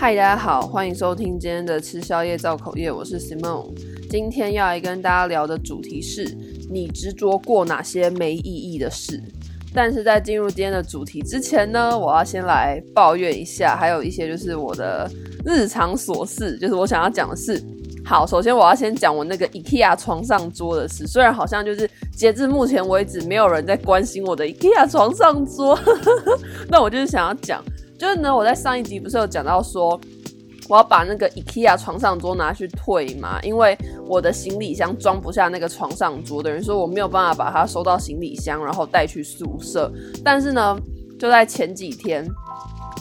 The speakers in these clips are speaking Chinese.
嗨，大家好，欢迎收听今天的吃宵夜造口业，我是 Simon。今天要来跟大家聊的主题是你执着过哪些没意义的事。但是在进入今天的主题之前呢，我要先来抱怨一下，还有一些就是我的日常琐事，就是我想要讲的事。好，首先我要先讲我那个 IKEA 床上桌的事。虽然好像就是截至目前为止没有人在关心我的 IKEA 床上桌，那我就是想要讲。就是呢，我在上一集不是有讲到说，我要把那个 IKEA 床上桌拿去退嘛，因为我的行李箱装不下那个床上桌，等于说我没有办法把它收到行李箱，然后带去宿舍。但是呢，就在前几天，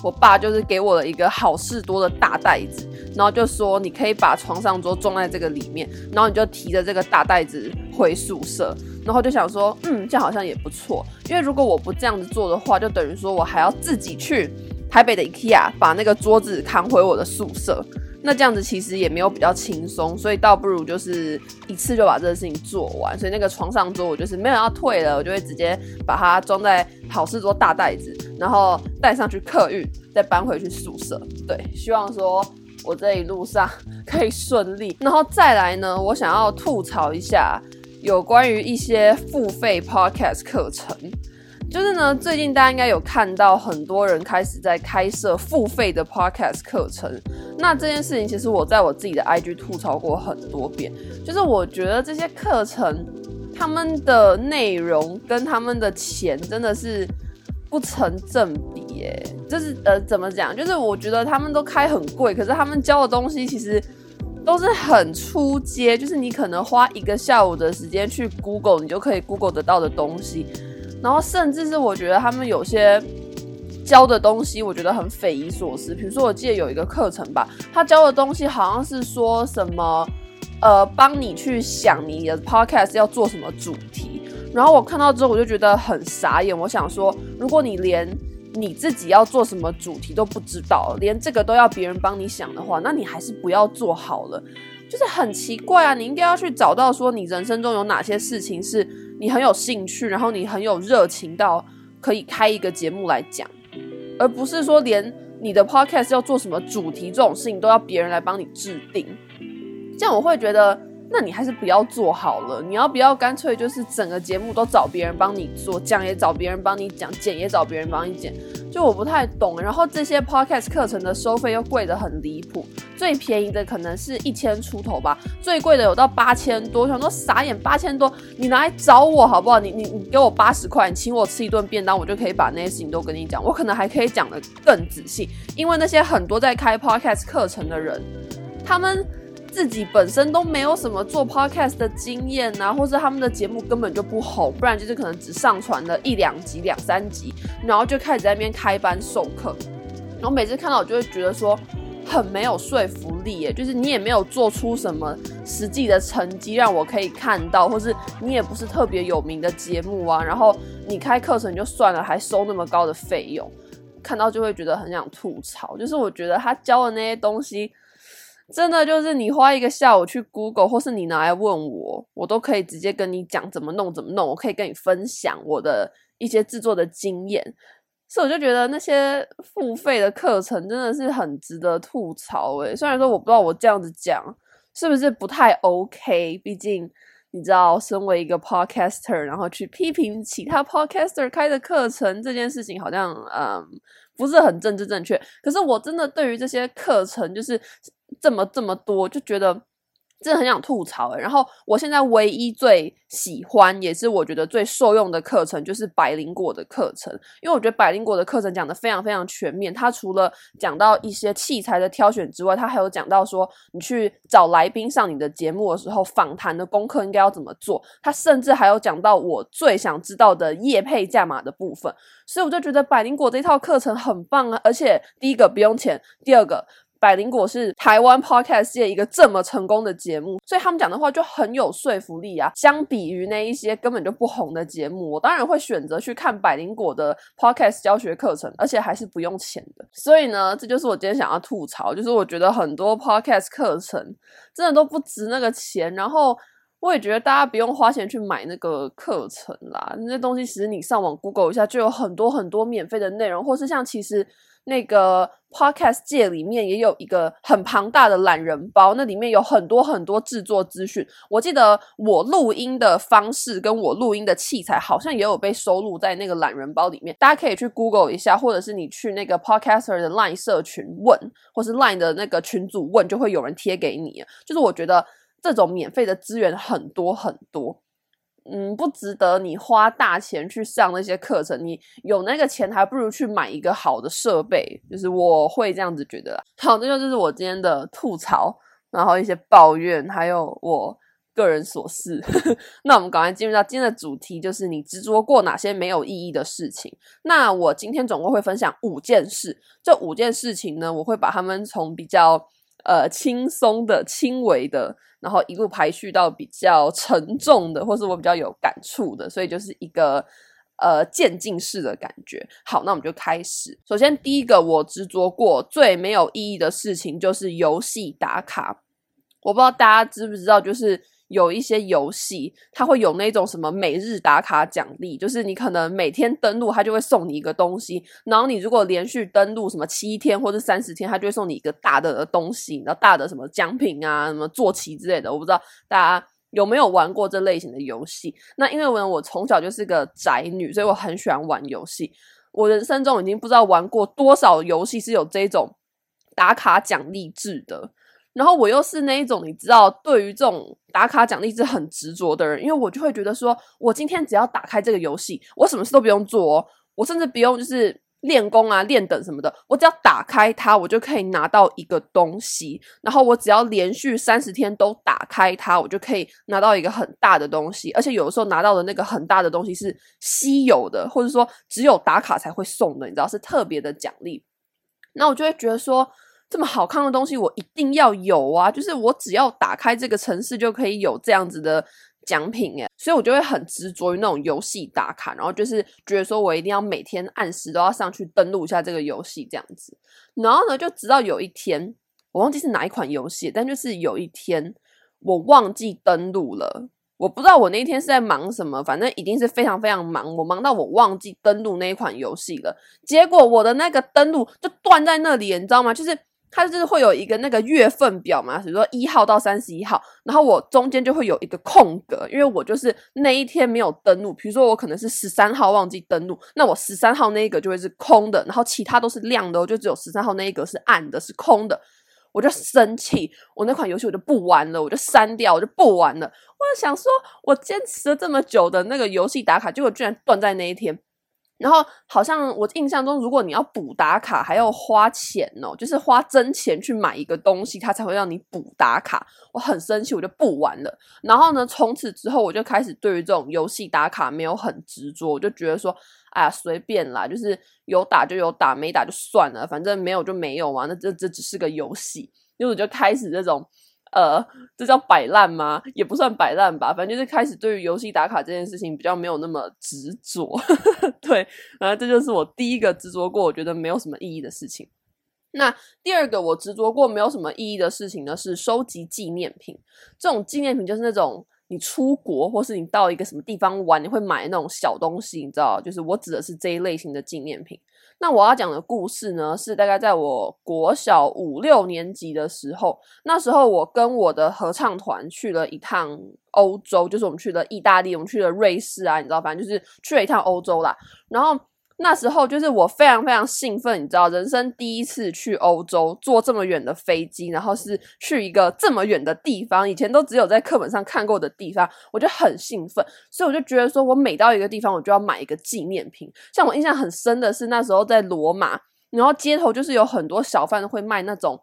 我爸就是给我了一个好事多的大袋子，然后就说你可以把床上桌装在这个里面，然后你就提着这个大袋子回宿舍。然后就想说，嗯，这好像也不错，因为如果我不这样子做的话，就等于说我还要自己去。台北的 IKEA 把那个桌子扛回我的宿舍，那这样子其实也没有比较轻松，所以倒不如就是一次就把这个事情做完。所以那个床上桌我就是没有要退了，我就会直接把它装在好事桌大袋子，然后带上去客运，再搬回去宿舍。对，希望说我这一路上可以顺利。然后再来呢，我想要吐槽一下有关于一些付费 podcast 课程。就是呢，最近大家应该有看到很多人开始在开设付费的 podcast 课程。那这件事情其实我在我自己的 IG 吐槽过很多遍。就是我觉得这些课程，他们的内容跟他们的钱真的是不成正比耶。就是呃，怎么讲？就是我觉得他们都开很贵，可是他们教的东西其实都是很出街，就是你可能花一个下午的时间去 Google，你就可以 Google 得到的东西。然后甚至是我觉得他们有些教的东西，我觉得很匪夷所思。比如说，我记得有一个课程吧，他教的东西好像是说什么，呃，帮你去想你的 podcast 要做什么主题。然后我看到之后，我就觉得很傻眼。我想说，如果你连你自己要做什么主题都不知道，连这个都要别人帮你想的话，那你还是不要做好了。就是很奇怪啊，你应该要去找到说你人生中有哪些事情是你很有兴趣，然后你很有热情到可以开一个节目来讲，而不是说连你的 podcast 要做什么主题这种事情都要别人来帮你制定。这样我会觉得，那你还是不要做好了。你要不要干脆就是整个节目都找别人帮你做，讲也找别人帮你讲，剪也找别人帮你剪。就我不太懂，然后这些 podcast 课程的收费又贵得很离谱，最便宜的可能是一千出头吧，最贵的有到八千多，想说傻眼，八千多，你拿来找我好不好？你你你给我八十块，你请我吃一顿便当，我就可以把那些事情都跟你讲，我可能还可以讲得更仔细，因为那些很多在开 podcast 课程的人，他们。自己本身都没有什么做 podcast 的经验啊，或者他们的节目根本就不红，不然就是可能只上传了一两集、两三集，然后就开始在那边开班授课。然后每次看到我就会觉得说很没有说服力耶，就是你也没有做出什么实际的成绩让我可以看到，或是你也不是特别有名的节目啊，然后你开课程就算了，还收那么高的费用，看到就会觉得很想吐槽。就是我觉得他教的那些东西。真的就是你花一个下午去 Google，或是你拿来问我，我都可以直接跟你讲怎么弄怎么弄。我可以跟你分享我的一些制作的经验，所以我就觉得那些付费的课程真的是很值得吐槽诶。虽然说我不知道我这样子讲是不是不太 OK，毕竟你知道，身为一个 Podcaster，然后去批评其他 Podcaster 开的课程这件事情，好像嗯不是很政治正确。可是我真的对于这些课程就是。这么这么多，就觉得真的很想吐槽。然后我现在唯一最喜欢，也是我觉得最受用的课程，就是百灵果的课程。因为我觉得百灵果的课程讲得非常非常全面。它除了讲到一些器材的挑选之外，它还有讲到说，你去找来宾上你的节目的时候，访谈的功课应该要怎么做。它甚至还有讲到我最想知道的业配价码的部分。所以我就觉得百灵果这套课程很棒啊！而且第一个不用钱，第二个。百灵果是台湾 podcast 界一个这么成功的节目，所以他们讲的话就很有说服力啊。相比于那一些根本就不红的节目，我当然会选择去看百灵果的 podcast 教学课程，而且还是不用钱的。所以呢，这就是我今天想要吐槽，就是我觉得很多 podcast 课程真的都不值那个钱。然后我也觉得大家不用花钱去买那个课程啦，那些东西其实你上网 Google 一下就有很多很多免费的内容，或是像其实。那个 podcast 界里面也有一个很庞大的懒人包，那里面有很多很多制作资讯。我记得我录音的方式跟我录音的器材好像也有被收录在那个懒人包里面，大家可以去 Google 一下，或者是你去那个 podcaster 的 Line 社群问，或是 Line 的那个群组问，就会有人贴给你。就是我觉得这种免费的资源很多很多。嗯，不值得你花大钱去上那些课程。你有那个钱，还不如去买一个好的设备。就是我会这样子觉得啦。好，这就是我今天的吐槽，然后一些抱怨，还有我个人琐事。那我们赶快进入到今天的主题，就是你执着过哪些没有意义的事情。那我今天总共会分享五件事。这五件事情呢，我会把它们从比较呃轻松的、轻微的。然后一路排序到比较沉重的，或是我比较有感触的，所以就是一个呃渐进式的感觉。好，那我们就开始。首先，第一个我执着过最没有意义的事情就是游戏打卡。我不知道大家知不知道，就是。有一些游戏，它会有那种什么每日打卡奖励，就是你可能每天登录，它就会送你一个东西。然后你如果连续登录什么七天或者三十天，它就会送你一个大的东西，然后大的什么奖品啊，什么坐骑之类的。我不知道大家有没有玩过这类型的游戏。那因为我我从小就是个宅女，所以我很喜欢玩游戏。我人生中已经不知道玩过多少游戏是有这种打卡奖励制的。然后我又是那一种你知道，对于这种打卡奖励是很执着的人，因为我就会觉得说，我今天只要打开这个游戏，我什么事都不用做哦，我甚至不用就是练功啊、练等什么的，我只要打开它，我就可以拿到一个东西。然后我只要连续三十天都打开它，我就可以拿到一个很大的东西。而且有的时候拿到的那个很大的东西是稀有的，或者说只有打卡才会送的，你知道是特别的奖励。那我就会觉得说。这么好看的东西，我一定要有啊！就是我只要打开这个城市，就可以有这样子的奖品诶，所以我就会很执着于那种游戏打卡，然后就是觉得说我一定要每天按时都要上去登录一下这个游戏这样子。然后呢，就直到有一天，我忘记是哪一款游戏，但就是有一天我忘记登录了，我不知道我那一天是在忙什么，反正一定是非常非常忙，我忙到我忘记登录那一款游戏了。结果我的那个登录就断在那里，你知道吗？就是。它就是会有一个那个月份表嘛，比如说一号到三十一号，然后我中间就会有一个空格，因为我就是那一天没有登录。比如说我可能是十三号忘记登录，那我十三号那一个就会是空的，然后其他都是亮的，就只有十三号那一个是暗的，是空的。我就生气，我那款游戏我就不玩了，我就删掉，我就不玩了。我想说，我坚持了这么久的那个游戏打卡，结果居然断在那一天。然后好像我印象中，如果你要补打卡，还要花钱哦，就是花真钱去买一个东西，它才会让你补打卡。我很生气，我就不玩了。然后呢，从此之后我就开始对于这种游戏打卡没有很执着，我就觉得说，哎呀，随便啦，就是有打就有打，没打就算了，反正没有就没有嘛，那这这只是个游戏。因为我就开始这种。呃，这叫摆烂吗？也不算摆烂吧，反正就是开始对于游戏打卡这件事情比较没有那么执着。对，然后这就是我第一个执着过，我觉得没有什么意义的事情。那第二个我执着过没有什么意义的事情呢，是收集纪念品。这种纪念品就是那种你出国或是你到一个什么地方玩，你会买那种小东西，你知道？就是我指的是这一类型的纪念品。那我要讲的故事呢，是大概在我国小五六年级的时候，那时候我跟我的合唱团去了一趟欧洲，就是我们去了意大利，我们去了瑞士啊，你知道，反正就是去了一趟欧洲啦，然后。那时候就是我非常非常兴奋，你知道，人生第一次去欧洲，坐这么远的飞机，然后是去一个这么远的地方，以前都只有在课本上看过的地方，我就很兴奋，所以我就觉得说，我每到一个地方，我就要买一个纪念品。像我印象很深的是，那时候在罗马，然后街头就是有很多小贩会卖那种。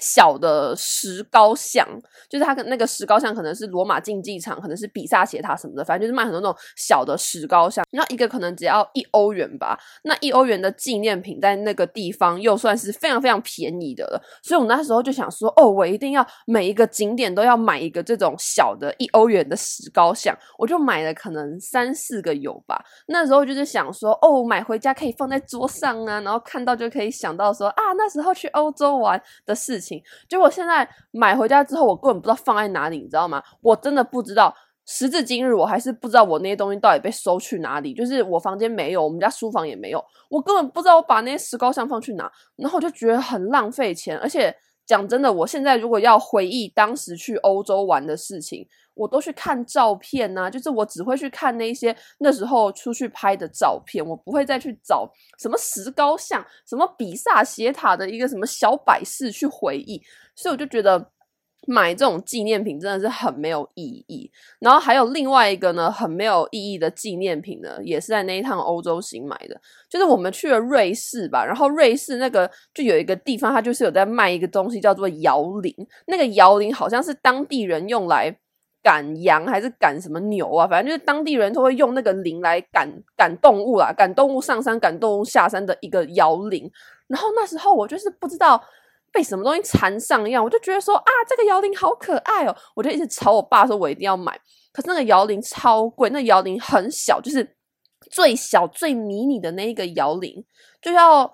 小的石膏像，就是它跟那个石膏像可能是罗马竞技场，可能是比萨斜塔什么的，反正就是卖很多那种小的石膏像，然后一个可能只要一欧元吧。那一欧元的纪念品在那个地方又算是非常非常便宜的了，所以我那时候就想说，哦，我一定要每一个景点都要买一个这种小的一欧元的石膏像，我就买了可能三四个有吧。那时候就是想说，哦，买回家可以放在桌上啊，然后看到就可以想到说啊，那时候去欧洲玩的事情。结果现在买回家之后，我根本不知道放在哪里，你知道吗？我真的不知道时至今日，我还是不知道我那些东西到底被收去哪里。就是我房间没有，我们家书房也没有，我根本不知道我把那些石膏像放去哪，然后我就觉得很浪费钱。而且讲真的，我现在如果要回忆当时去欧洲玩的事情，我都去看照片呐，就是我只会去看那些那时候出去拍的照片，我不会再去找什么石膏像、什么比萨斜塔的一个什么小摆饰去回忆，所以我就觉得买这种纪念品真的是很没有意义。然后还有另外一个呢，很没有意义的纪念品呢，也是在那一趟欧洲行买的，就是我们去了瑞士吧，然后瑞士那个就有一个地方，它就是有在卖一个东西叫做摇铃，那个摇铃好像是当地人用来。赶羊还是赶什么牛啊？反正就是当地人都会用那个铃来赶赶动物啦，赶动物上山，赶动物下山的一个摇铃。然后那时候我就是不知道被什么东西缠上一样，我就觉得说啊，这个摇铃好可爱哦，我就一直吵我爸说，我一定要买。可是那个摇铃超贵，那摇铃很小，就是最小最迷你的那一个摇铃就要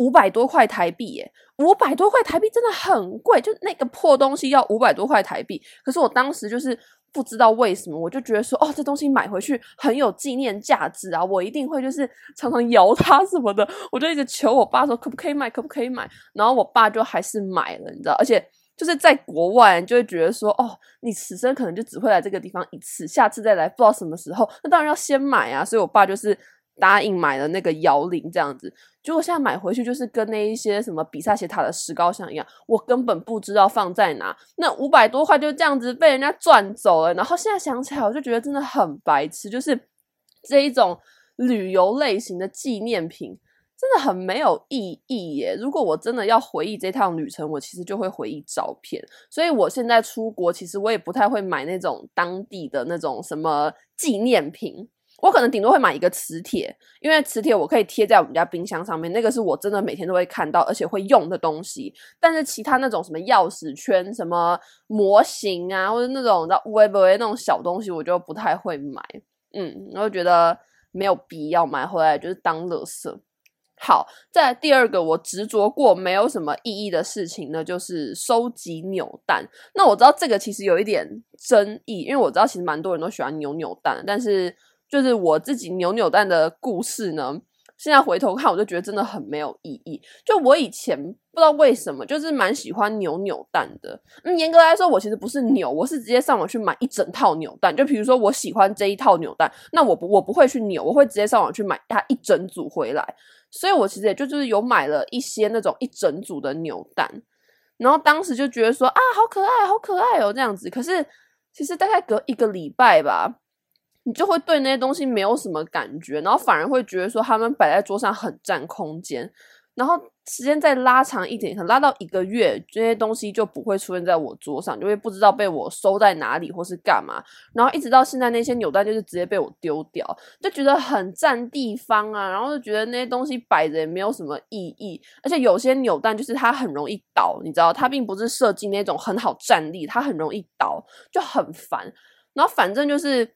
五百多块台币耶。五百多块台币真的很贵，就那个破东西要五百多块台币。可是我当时就是不知道为什么，我就觉得说，哦，这东西买回去很有纪念价值啊，我一定会就是常常摇它什么的。我就一直求我爸说，可不可以买，可不可以买？然后我爸就还是买了，你知道，而且就是在国外就会觉得说，哦，你此生可能就只会来这个地方一次，下次再来不知道什么时候，那当然要先买啊。所以我爸就是。答应买了那个摇铃这样子，结果现在买回去就是跟那一些什么比萨斜塔的石膏像一样，我根本不知道放在哪。那五百多块就这样子被人家赚走了。然后现在想起来，我就觉得真的很白痴，就是这一种旅游类型的纪念品真的很没有意义耶。如果我真的要回忆这趟旅程，我其实就会回忆照片。所以我现在出国，其实我也不太会买那种当地的那种什么纪念品。我可能顶多会买一个磁铁，因为磁铁我可以贴在我们家冰箱上面，那个是我真的每天都会看到而且会用的东西。但是其他那种什么钥匙圈、什么模型啊，或者那种的微博那种小东西，我就不太会买。嗯，我就觉得没有必要买回来，就是当垃圾。好，再来第二个我执着过没有什么意义的事情呢，就是收集扭蛋。那我知道这个其实有一点争议，因为我知道其实蛮多人都喜欢扭扭蛋，但是。就是我自己扭扭蛋的故事呢，现在回头看，我就觉得真的很没有意义。就我以前不知道为什么，就是蛮喜欢扭扭蛋的。嗯，严格来说，我其实不是扭，我是直接上网去买一整套扭蛋。就比如说我喜欢这一套扭蛋，那我不我不会去扭，我会直接上网去买它一整组回来。所以我其实也就就是有买了一些那种一整组的扭蛋，然后当时就觉得说啊，好可爱，好可爱哦，这样子。可是其实大概隔一个礼拜吧。你就会对那些东西没有什么感觉，然后反而会觉得说他们摆在桌上很占空间，然后时间再拉长一点，可能拉到一个月，这些东西就不会出现在我桌上，就会不知道被我收在哪里或是干嘛，然后一直到现在那些扭蛋就是直接被我丢掉，就觉得很占地方啊，然后就觉得那些东西摆着也没有什么意义，而且有些扭蛋就是它很容易倒，你知道，它并不是设计那种很好站立，它很容易倒，就很烦，然后反正就是。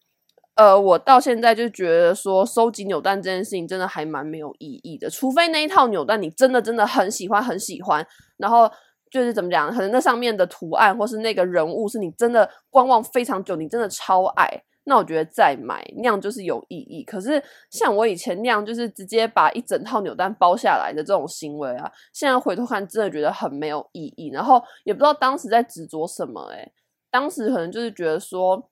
呃，我到现在就觉得说，收集扭蛋这件事情真的还蛮没有意义的。除非那一套扭蛋你真的真的很喜欢很喜欢，然后就是怎么讲，可能那上面的图案或是那个人物是你真的观望非常久，你真的超爱，那我觉得再买那样就是有意义。可是像我以前那样，就是直接把一整套扭蛋包下来的这种行为啊，现在回头看真的觉得很没有意义。然后也不知道当时在执着什么，诶，当时可能就是觉得说。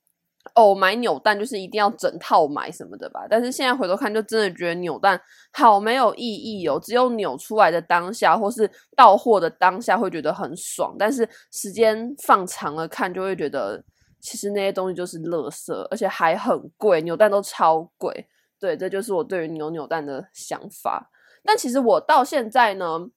哦，买扭蛋就是一定要整套买什么的吧？但是现在回头看，就真的觉得扭蛋好没有意义哦。只有扭出来的当下，或是到货的当下，会觉得很爽。但是时间放长了看，就会觉得其实那些东西就是垃圾，而且还很贵，扭蛋都超贵。对，这就是我对于扭扭蛋的想法。但其实我到现在呢。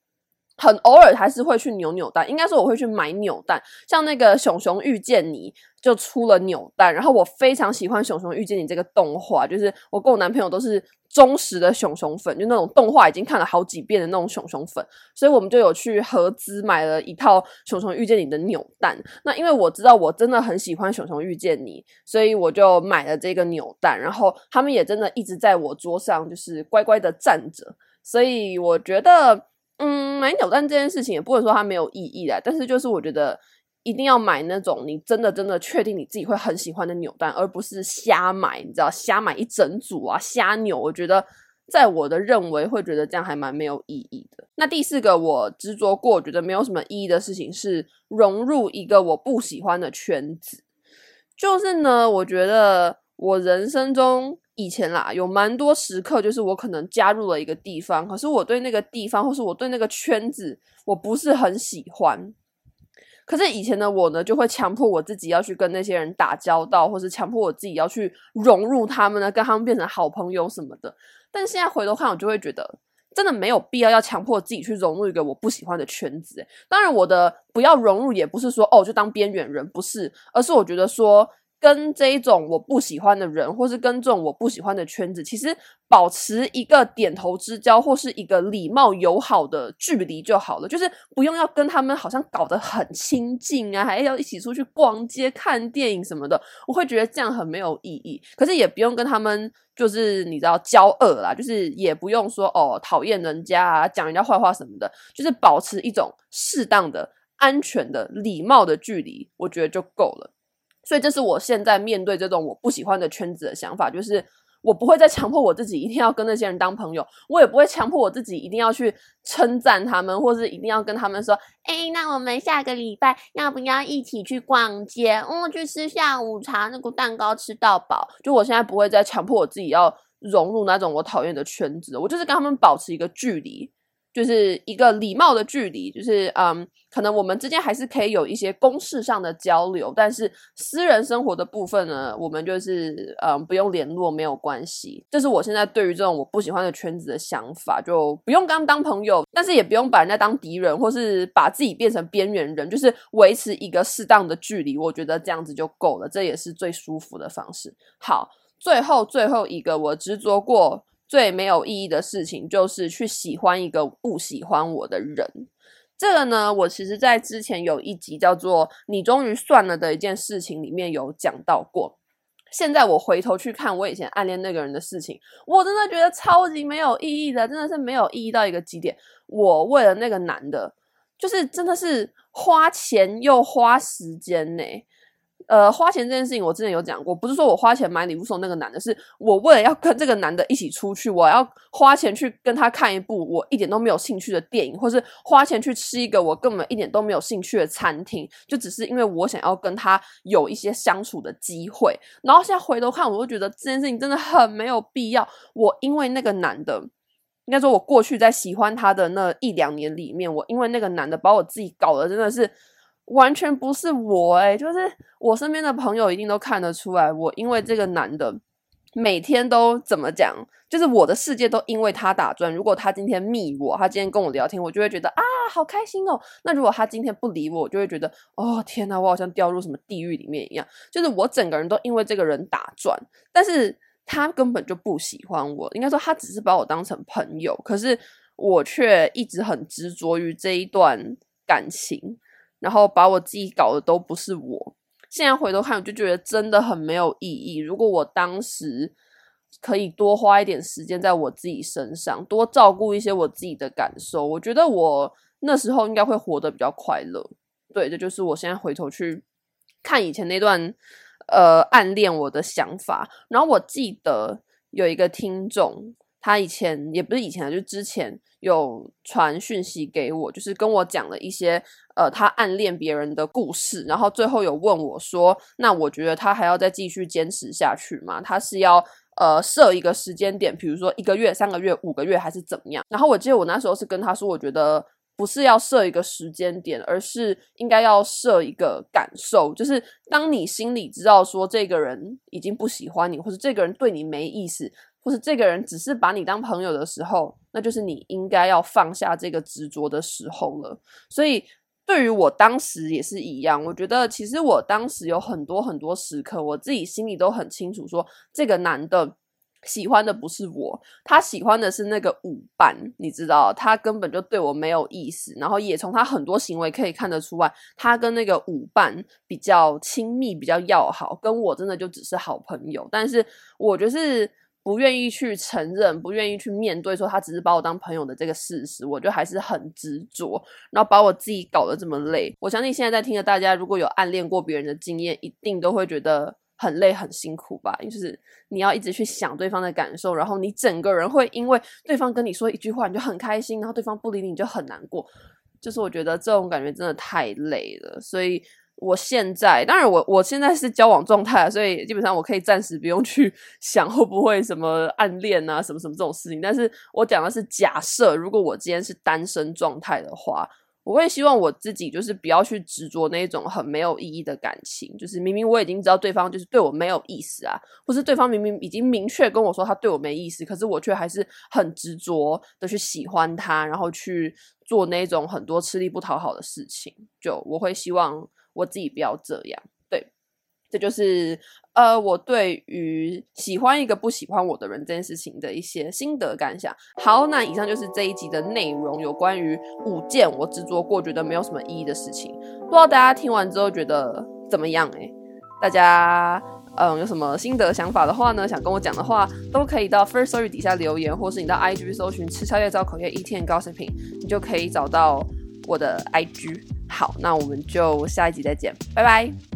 很偶尔还是会去扭扭蛋，应该说我会去买扭蛋，像那个熊熊遇见你就出了扭蛋，然后我非常喜欢熊熊遇见你这个动画，就是我跟我男朋友都是忠实的熊熊粉，就那种动画已经看了好几遍的那种熊熊粉，所以我们就有去合资买了一套熊熊遇见你的扭蛋。那因为我知道我真的很喜欢熊熊遇见你，所以我就买了这个扭蛋，然后他们也真的一直在我桌上就是乖乖的站着，所以我觉得。嗯，买扭蛋这件事情也不能说它没有意义啦，但是就是我觉得一定要买那种你真的真的确定你自己会很喜欢的扭蛋，而不是瞎买，你知道，瞎买一整组啊，瞎扭。我觉得，在我的认为，会觉得这样还蛮没有意义的。那第四个我执着过，觉得没有什么意义的事情是融入一个我不喜欢的圈子。就是呢，我觉得我人生中以前啦，有蛮多时刻，就是我可能加入了一个地方，可是我对那个地方，或是我对那个圈子，我不是很喜欢。可是以前的我呢，就会强迫我自己要去跟那些人打交道，或是强迫我自己要去融入他们呢，跟他们变成好朋友什么的。但现在回头看，我就会觉得，真的没有必要要强迫自己去融入一个我不喜欢的圈子。当然，我的不要融入也不是说哦，就当边缘人，不是，而是我觉得说。跟这一种我不喜欢的人，或是跟这种我不喜欢的圈子，其实保持一个点头之交，或是一个礼貌友好的距离就好了。就是不用要跟他们好像搞得很亲近啊，还要一起出去逛街、看电影什么的。我会觉得这样很没有意义。可是也不用跟他们就是你知道交恶啦，就是也不用说哦讨厌人家啊，讲人家坏话什么的。就是保持一种适当的、安全的、礼貌的距离，我觉得就够了。所以这是我现在面对这种我不喜欢的圈子的想法，就是我不会再强迫我自己一定要跟那些人当朋友，我也不会强迫我自己一定要去称赞他们，或是一定要跟他们说，哎，那我们下个礼拜要不要一起去逛街？嗯，去吃下午茶，那个蛋糕吃到饱。就我现在不会再强迫我自己要融入那种我讨厌的圈子，我就是跟他们保持一个距离。就是一个礼貌的距离，就是嗯，可能我们之间还是可以有一些公事上的交流，但是私人生活的部分呢，我们就是嗯，不用联络，没有关系。这是我现在对于这种我不喜欢的圈子的想法，就不用跟他们当朋友，但是也不用把人家当敌人，或是把自己变成边缘人，就是维持一个适当的距离，我觉得这样子就够了，这也是最舒服的方式。好，最后最后一个我执着过。最没有意义的事情就是去喜欢一个不喜欢我的人。这个呢，我其实在之前有一集叫做“你终于算了”的一件事情里面有讲到过。现在我回头去看我以前暗恋那个人的事情，我真的觉得超级没有意义的，真的是没有意义到一个极点。我为了那个男的，就是真的是花钱又花时间呢。呃，花钱这件事情我之前有讲过，不是说我花钱买礼物送那个男的，是我为了要跟这个男的一起出去，我要花钱去跟他看一部我一点都没有兴趣的电影，或是花钱去吃一个我根本一点都没有兴趣的餐厅，就只是因为我想要跟他有一些相处的机会。然后现在回头看，我就觉得这件事情真的很没有必要。我因为那个男的，应该说我过去在喜欢他的那一两年里面，我因为那个男的把我自己搞得真的是。完全不是我诶，就是我身边的朋友一定都看得出来，我因为这个男的每天都怎么讲，就是我的世界都因为他打转。如果他今天密我，他今天跟我聊天，我就会觉得啊，好开心哦。那如果他今天不理我，我就会觉得哦，天哪，我好像掉入什么地狱里面一样。就是我整个人都因为这个人打转，但是他根本就不喜欢我，应该说他只是把我当成朋友，可是我却一直很执着于这一段感情。然后把我自己搞的都不是我，现在回头看，我就觉得真的很没有意义。如果我当时可以多花一点时间在我自己身上，多照顾一些我自己的感受，我觉得我那时候应该会活得比较快乐。对，这就是我现在回头去看以前那段呃暗恋我的想法。然后我记得有一个听众。他以前也不是以前，就是之前有传讯息给我，就是跟我讲了一些呃他暗恋别人的故事，然后最后有问我说：“那我觉得他还要再继续坚持下去吗？他是要呃设一个时间点，比如说一个月、三个月、五个月，还是怎么样？”然后我记得我那时候是跟他说，我觉得不是要设一个时间点，而是应该要设一个感受，就是当你心里知道说这个人已经不喜欢你，或者这个人对你没意思。或是这个人只是把你当朋友的时候，那就是你应该要放下这个执着的时候了。所以对于我当时也是一样，我觉得其实我当时有很多很多时刻，我自己心里都很清楚说，说这个男的喜欢的不是我，他喜欢的是那个舞伴，你知道，他根本就对我没有意思。然后也从他很多行为可以看得出来，他跟那个舞伴比较亲密，比较要好，跟我真的就只是好朋友。但是我就是。不愿意去承认，不愿意去面对，说他只是把我当朋友的这个事实，我就还是很执着，然后把我自己搞得这么累。我相信现在在听的大家，如果有暗恋过别人的经验，一定都会觉得很累、很辛苦吧？就是你要一直去想对方的感受，然后你整个人会因为对方跟你说一句话，你就很开心，然后对方不理你，你就很难过。就是我觉得这种感觉真的太累了，所以我现在当然我我现在是交往状态，所以基本上我可以暂时不用去 想会不会什么暗恋啊什么什么这种事情。但是我讲的是假设，如果我今天是单身状态的话。我会希望我自己就是不要去执着那种很没有意义的感情，就是明明我已经知道对方就是对我没有意思啊，或是对方明明已经明确跟我说他对我没意思，可是我却还是很执着的去喜欢他，然后去做那种很多吃力不讨好的事情，就我会希望我自己不要这样。对这就是呃，我对于喜欢一个不喜欢我的人这件事情的一些心得感想。好，那以上就是这一集的内容，有关于五件我执着过觉得没有什么意义的事情。不知道大家听完之后觉得怎么样？诶，大家嗯有什么心得想法的话呢？想跟我讲的话，都可以到 First Story 底下留言，或是你到 IG 搜寻“吃宵夜造口业 Eating and Gossiping”，你就可以找到我的 IG。好，那我们就下一集再见，拜拜。